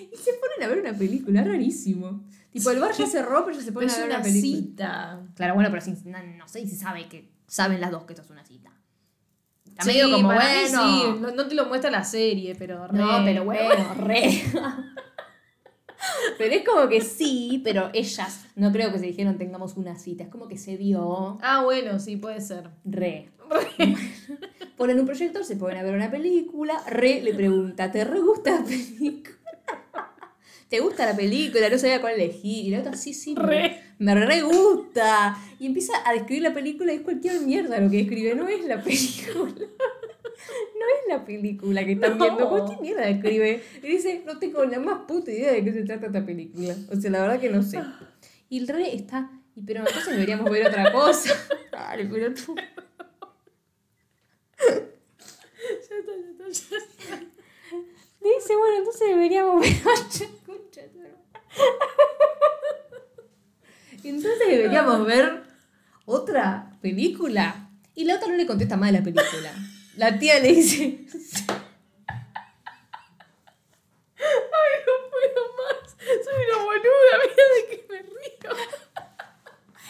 Y se ponen a ver una película, rarísimo. Tipo, el bar ya cerró, pero ya se ponen Pero a ver una una película. cita. Claro, bueno, pero si, no, no sé si sabe que saben las dos que esto es una cita. Está Sí, medio como bueno. sí. No, no te lo muestra la serie, pero re. No, pero bueno, re. pero es como que sí, pero ellas no creo que se dijeron tengamos una cita. Es como que se dio Ah, bueno, sí, puede ser. re. Ponen un proyector, se ponen a ver una película. Re le pregunta, ¿te re gusta la película? ¿Te gusta la película? No sabía cuál elegir. Y la otra, sí, sí. me- Re. Me re gusta. Y empieza a describir la película y es cualquier mierda lo que escribe. No es la película. No es la película que están No. viendo. Cualquier mierda escribe. Y dice, no tengo la más puta idea de qué se trata esta película. O sea, la verdad que no sé. Y el re está. Y pero entonces deberíamos ver otra cosa. Dale, pero tú. Dice, bueno, entonces deberíamos ver otra. Entonces deberíamos ver otra película. Y la otra no le contesta más de la película. La tía le dice, Ay, no puedo más. Soy una boluda. Mira de que me río.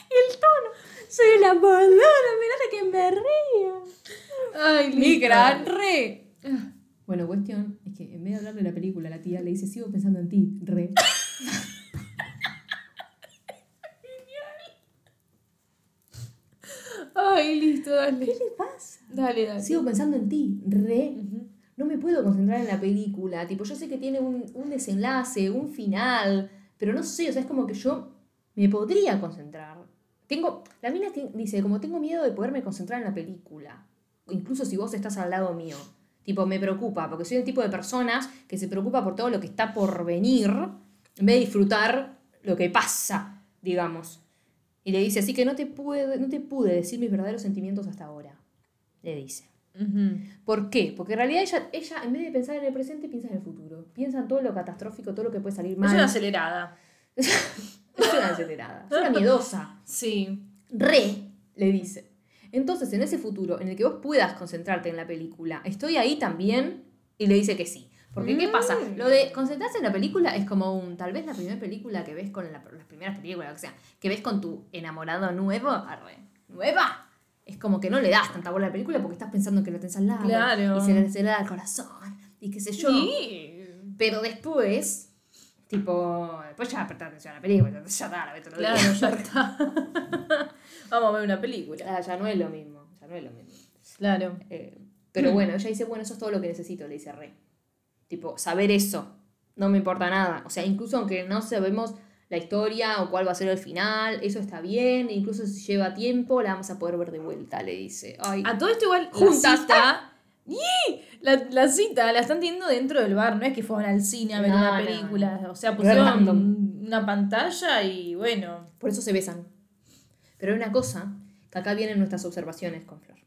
el tono, soy una boluda, mirá de que me río. Ay, Mi listo. gran re. Bueno, cuestión es que en vez de hablar de la película, la tía le dice, sigo pensando en ti, re. Ay, listo, dale. ¿Qué le pasa? Dale, dale. Sigo pensando en ti, re. No me puedo concentrar en la película. Tipo, yo sé que tiene un, un desenlace, un final, pero no sé, o sea, es como que yo me podría concentrar. Tengo, la mina dice, como tengo miedo de poderme concentrar en la película. Incluso si vos estás al lado mío. Tipo, me preocupa, porque soy el tipo de personas que se preocupa por todo lo que está por venir, en vez de disfrutar lo que pasa, digamos. Y le dice, así que no te pude, no te pude decir mis verdaderos sentimientos hasta ahora. Le dice. ¿Por qué? Porque en realidad ella, ella, en vez de pensar en el presente, piensa en el futuro. Piensa en todo lo catastrófico, todo lo que puede salir mal. Es una acelerada. Es una acelerada. Es una miedosa. Sí. Re, le dice. Entonces, en ese futuro, en el que vos puedas concentrarte en la película, ¿estoy ahí también? Y le dice que sí. Porque, ¿qué pasa? Mm. Lo de concentrarse en la película es como un, tal vez la primera película que ves con la- las primeras películas, o sea, que ves con tu enamorado nuevo, arre, nueva. Es como que no le das tanta bola a la película porque estás pensando que lo tenés al lado. Claro. Y se le acelera el corazón. Y qué sé yo. Sí. Pero después, tipo, después ya prestar atención a la película, ya está, la ves día. Claro, ya está. Vamos a ver una película. Ah, ya no es lo mismo, ya no es lo mismo. Claro. Eh, pero bueno, ella dice, bueno, eso es todo lo que necesito, le dice Rey. Tipo, saber eso, no me importa nada. O sea, incluso aunque no sabemos la historia o cuál va a ser el final, eso está bien, incluso si lleva tiempo, la vamos a poder ver de vuelta, le dice. Ay, A todo esto igual Juntas. ¡Ih! La, la cita la están teniendo dentro del bar, no es que fueron al cine a ver No, una no, película. O sea, pusieron una pantalla y bueno. por eso se besan. Pero hay una cosa, Acá vienen nuestras observaciones con Flor.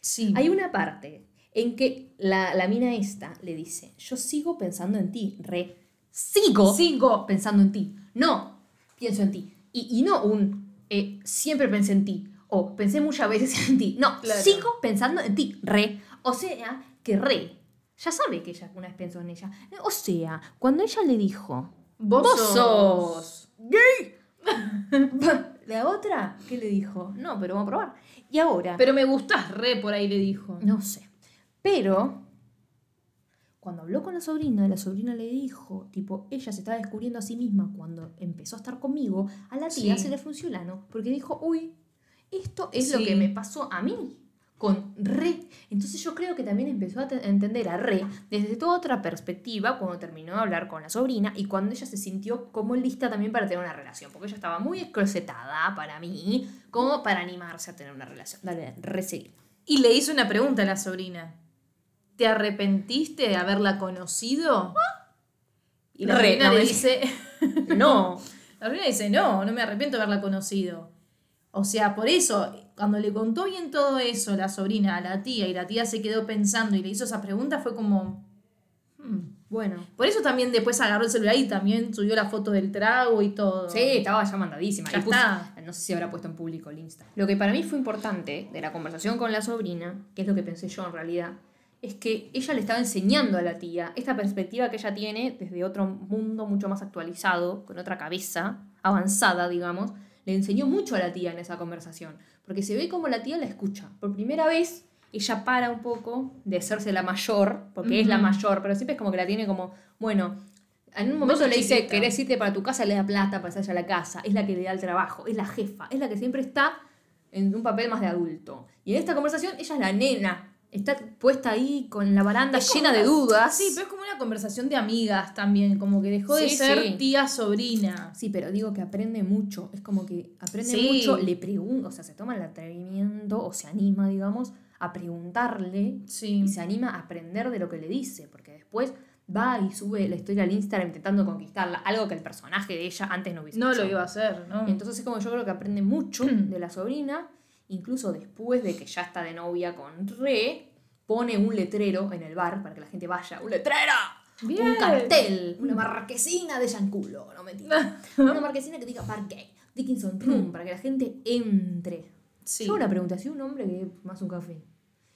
Sí. Hay una parte en que la, la mina esta le dice, yo sigo pensando en ti, re. Sigo, Sigo. pensando en ti. No, pienso en ti. Y, y no un, eh, siempre pensé en ti. O pensé muchas veces en ti. No, Claro. sigo pensando en ti, re. O sea, que re. Ya sabe que ella una vez pensó en ella. O sea, cuando ella le dijo, Vos, vos sos. sos gay. la otra, ¿qué le dijo? No, pero vamos a probar. Y ahora, Pero me gustás re, por ahí le dijo. no sé. Pero, cuando habló con la sobrina, la sobrina le dijo, tipo, ella se estaba descubriendo a sí misma cuando empezó a estar conmigo, a la tía Sí. se le fue un ciolano, porque dijo, uy, esto es lo que me pasó a mí, con re. Entonces yo creo que también empezó a a entender a re desde toda otra perspectiva cuando terminó de hablar con la sobrina y cuando ella se sintió como lista también para tener una relación, porque ella estaba muy escrocetada para mí, como para animarse a tener una relación. Dale, re. Y le hizo una pregunta a la sobrina. ¿Te arrepentiste de haberla conocido? Y la Re, sobrina no, le dice, No, la sobrina dice, no, no me arrepiento de haberla conocido. O sea, por eso, cuando le contó bien todo eso la sobrina a la tía y la tía se quedó pensando y le hizo esa pregunta, fue como... "Hmm". bueno. Por eso también después agarró el celular y también subió la foto del trago y todo. Sí, estaba ya mandadísima. Ya Y puso- no sé si habrá puesto en público el Insta. Lo que para mí fue importante de la conversación con la sobrina, que es lo que pensé yo en realidad, es que ella le estaba enseñando a la tía esta perspectiva que ella tiene desde otro mundo mucho más actualizado, con otra cabeza avanzada, digamos. Le enseñó mucho a la tía en esa conversación, porque se ve como la tía la escucha. Por primera vez, ella para un poco de hacerse la mayor, porque es la mayor, pero siempre es como que la tiene como, bueno, en un momento le dice, chiquita. ¿querés irte para tu casa? Le da plata para irse a la casa. Es la que le da el trabajo, es la jefa, es la que siempre está en un papel más de adulto. Y en esta conversación ella es la nena. Está puesta ahí con la baranda Es llena de dudas. Sí, pero es como una conversación de amigas también, como que dejó de ser sí. tía sobrina. Sí, pero digo que aprende mucho. Es como que aprende Sí. mucho, le pregunta, o sea, se toma el atrevimiento o se anima, digamos, a preguntarle Sí. y se anima a aprender de lo que le dice, porque después va y sube la historia al Instagram intentando conquistarla, algo que el personaje de ella antes no hubiese No hecho. lo iba a hacer, ¿no? Entonces es como yo creo que aprende mucho de la sobrina, incluso después de que ya está de novia con Re, pone un letrero en el bar para que la gente vaya. ¡Un letrero! Bien. Un cartel, una marquesina de Yanculo, no mentira. una marquesina que diga Bar Gay, Dickinson Room, para que la gente entre. Sí. Yo una pregunta, si un hombre que más un café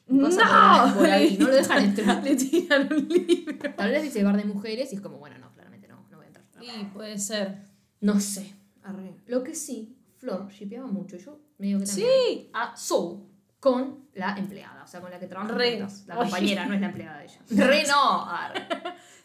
y No, pasa por, por ahí, no lo dejan entrar. Le tiran un libro. Tal vez dice bar de mujeres y es como, bueno, no, claramente no, no voy a entrar. Sí, puede ser. No sé. Arre. Lo que sí, Flor shipeaba mucho. Yo medio que también. Sí. A Soul con la empleada, o sea, con la que trabaja Re. juntas. La Oye. compañera, no es la empleada de ella. Re no.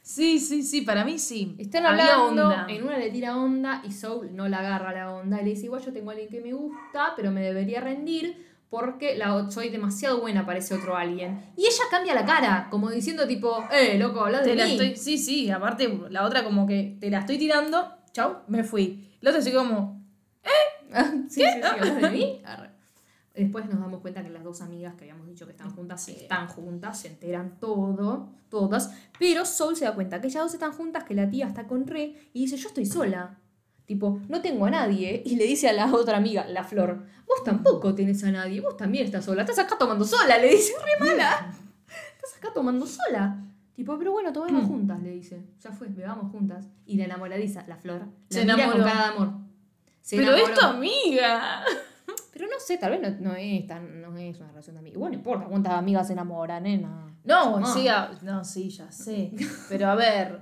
Sí, sí, sí, para mí sí. Están Había hablando, onda. en una le tira onda y Soul no la agarra la onda. Y le dice, igual yo tengo a alguien que me gusta, pero me debería rendir porque la, soy demasiado buena para ese otro alguien. Y ella cambia la cara, como diciendo tipo, eh, loco, habla de Te la mí. estoy, sí, sí, aparte la otra como que te la estoy tirando, chau, me fui. La otra así como, Ah, sí, sí, sí, ¿hablas de mí? Arre. Después nos damos cuenta que las dos amigas que habíamos dicho que están juntas, sí están juntas, se enteran todo, todas. Pero Sol se da cuenta que ellas dos están juntas, que la tía está con Re, y dice, yo estoy sola. Tipo, no tengo a nadie. Y le dice a la otra amiga, la Flor, vos tampoco tenés a nadie, vos también estás sola. Estás acá tomando sola, le dice, re mala. Estás acá tomando sola. Tipo, pero bueno, tomemos Mm. juntas, le dice. Ya fue, bebamos juntas. Y la enamoradiza, la Flor, la Se mira enamoró. con cara de amor. Se pero es enamoró. tu amiga. Pero no sé, tal vez no, no es tan, no es una relación de amigos. Bueno, no importa cuántas amigas se enamoran, nena. No, Ah. sí, a- no, sí, ya sé. Pero a ver,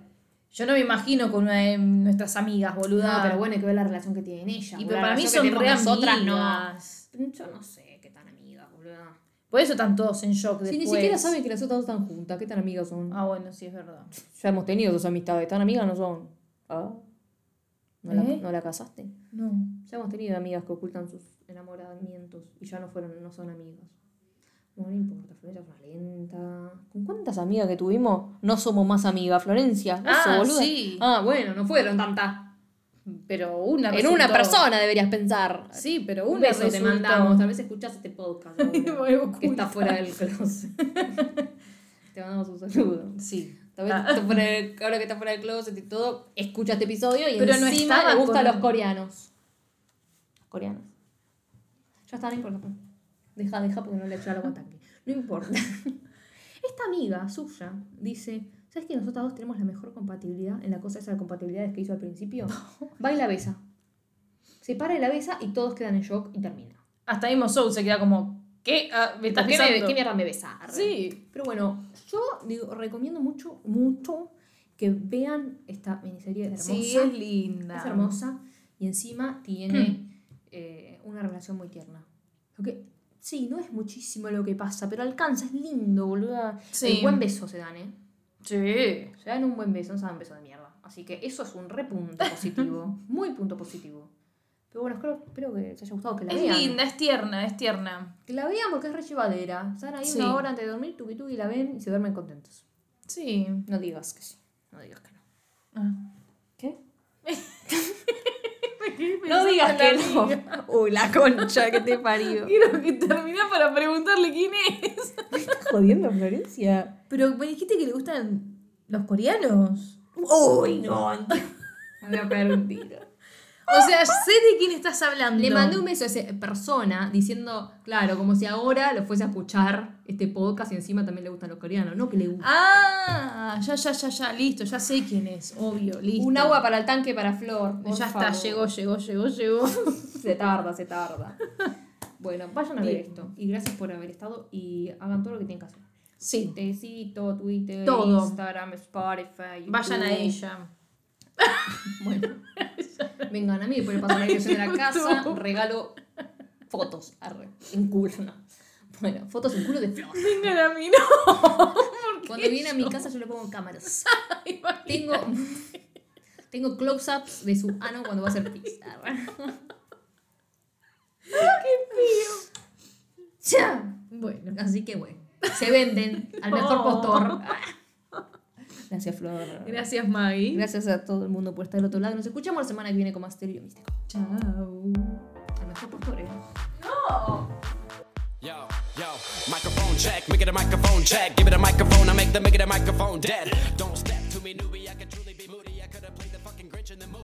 yo no me imagino con una de nuestras amigas, boluda. No, pero bueno, hay que ver la relación que tienen ella. Y boluda. pero La para mí relación son que re tenemos no. amigas. Yo no sé qué tan amigas, boluda. Por eso están todos en shock Si después. ni siquiera saben que las otras dos están juntas, qué tan amigas son. Ah, bueno, sí, es verdad. Ya hemos tenido sus amistades, tan amigas no son. Ah. ¿No, la, ¿Eh? ¿No la casaste? No. Ya hemos tenido amigas que ocultan sus enamoramientos y ya no fueron, no son amigas. Bueno, no importa, Florencia es una lenta. ¿Con cuántas amigas que tuvimos no somos más amigas, Florencia? ¿Vos sos Ah, boluda? sí. Ah, bueno, no fueron tantas. Pero una En una persona deberías pensar. Sí, pero Un una beso te mandamos. Tal vez escuchás este podcast que está fuera del closet. te mandamos un saludo. Sí. Tal vez Ah. ahora que está fuera del closet y todo, escucha este episodio y Pero no encima estaba le gustan con- los coreanos. Los coreanos. Ya está, no importa. Deja, deja porque no le eché el agua al tanque. No importa. Esta amiga suya dice, ¿sabes que nosotros dos tenemos la mejor compatibilidad en la cosa esa de compatibilidades que hizo al principio? Va y la besa. Se para y la besa y todos quedan en shock y termina. Hasta mismo Soul se queda como, ¿qué? Ah, ¿Me estás ¿Qué, me, qué mierda me besa? Sí. Pero bueno, yo digo, recomiendo mucho, mucho que vean esta miniserie hermosa. Sí, es linda. Es hermosa y encima tiene eh, una relación muy tierna. Lo que, sí, no es muchísimo lo que pasa, pero alcanza, es lindo, boluda. Sí. El buen beso se dan, ¿eh? Sí. Se dan un buen beso, no se dan un beso de mierda. Así que eso es un re punto positivo. muy punto positivo. Pero bueno, espero, espero que les haya gustado, que la Es vean. linda, es tierna, es tierna. Que la vean porque es re llevadera. Están ahí Sí. una hora antes de dormir, tuki tuki, la ven y se duermen contentos. Sí. No digas que sí. No digas que no. Ah. ¿Qué? No digas que no. Uy, la concha que te parió. Quiero que termine para preguntarle quién es. jodiendo, Florencia? Pero me dijiste que le gustan los coreanos. Uy, no. Me voy a pegar un tiro. O sea, sé de quién estás hablando. Le mandé un beso a esa persona diciendo, claro, como si ahora lo fuese a escuchar este podcast y encima también le gustan los coreanos, no que le gusta. Ah, ya, ya, ya, ya, listo, ya sé quién es, obvio, listo. Un agua para el tanque para Flor. por Ya está, llegó, llegó, llegó, llegó. Se tarda, se tarda. Bueno, vayan a ver esto. Y gracias por haber estado y hagan todo lo que tienen que hacer. Sí, Tecito, Twitter, Todo. Instagram, Spotify. YouTube. vayan a ella. Bueno, vengan a mí, después le paso la dirección de la casa, regalo fotos, arre, en culo, no. Bueno, fotos en culo de flor. Vengan a mí, no. Cuando viene a mi casa yo le pongo cámaras. Tengo, tengo close-ups de su ano cuando va a hacer pis. arre. Ya. Bueno, Así que bueno, se venden al mejor Oh. postor. Gracias, Flor. gracias Maggie. Gracias a todo el mundo por estar del otro lado. Nos escuchamos la semana que viene con más Misterio Místico. Chao. Al mejor postor, ¿eh? Yo, yo, microphone check, make it a microphone check. Give it a microphone, I make the make it a microphone dead. Don't step to me, newbie, I can truly.